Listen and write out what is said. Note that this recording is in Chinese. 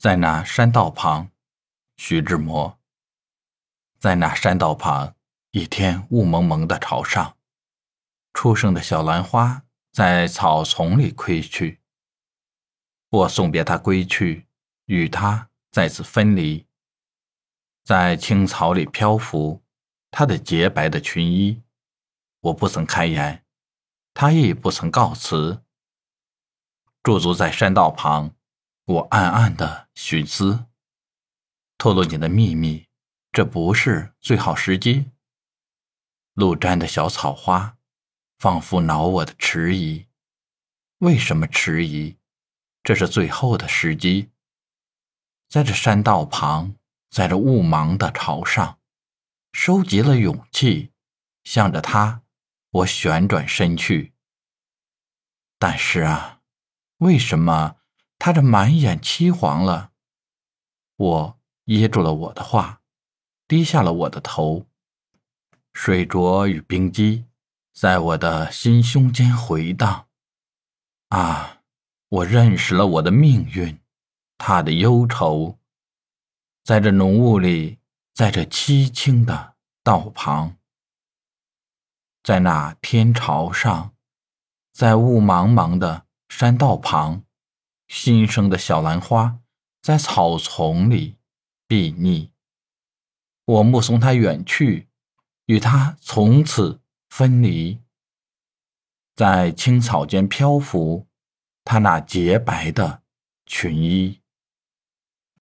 在那山道旁，徐志摩。在那山道旁，一天雾蒙蒙的朝上，初生的小兰花在草丛里归去。我送别他归去，与他再次分离。在青草里漂浮，他的洁白的裙衣，我不曾开言，他亦不曾告辞。驻足在山道旁。我暗暗的寻思，透露你的秘密，这不是最好时机。路沾的小草花，仿佛恼我的迟疑。为什么迟疑？这是最后的时机。在这山道旁，在这雾茫的潮上，收集了勇气，向着他，我旋转身去。但是啊，为什么？他这满眼漆黄了，我噎住了我的话，低下了我的头。水浊与冰激在我的心胸间回荡。啊，我认识了我的命运，他的忧愁，在这浓雾里，在这凄清的道旁，在那天朝上，在雾茫茫的山道旁。新生的小兰花在草丛里避匿，我目送他远去，与他从此分离，在青草间漂浮，他那洁白的裙衣。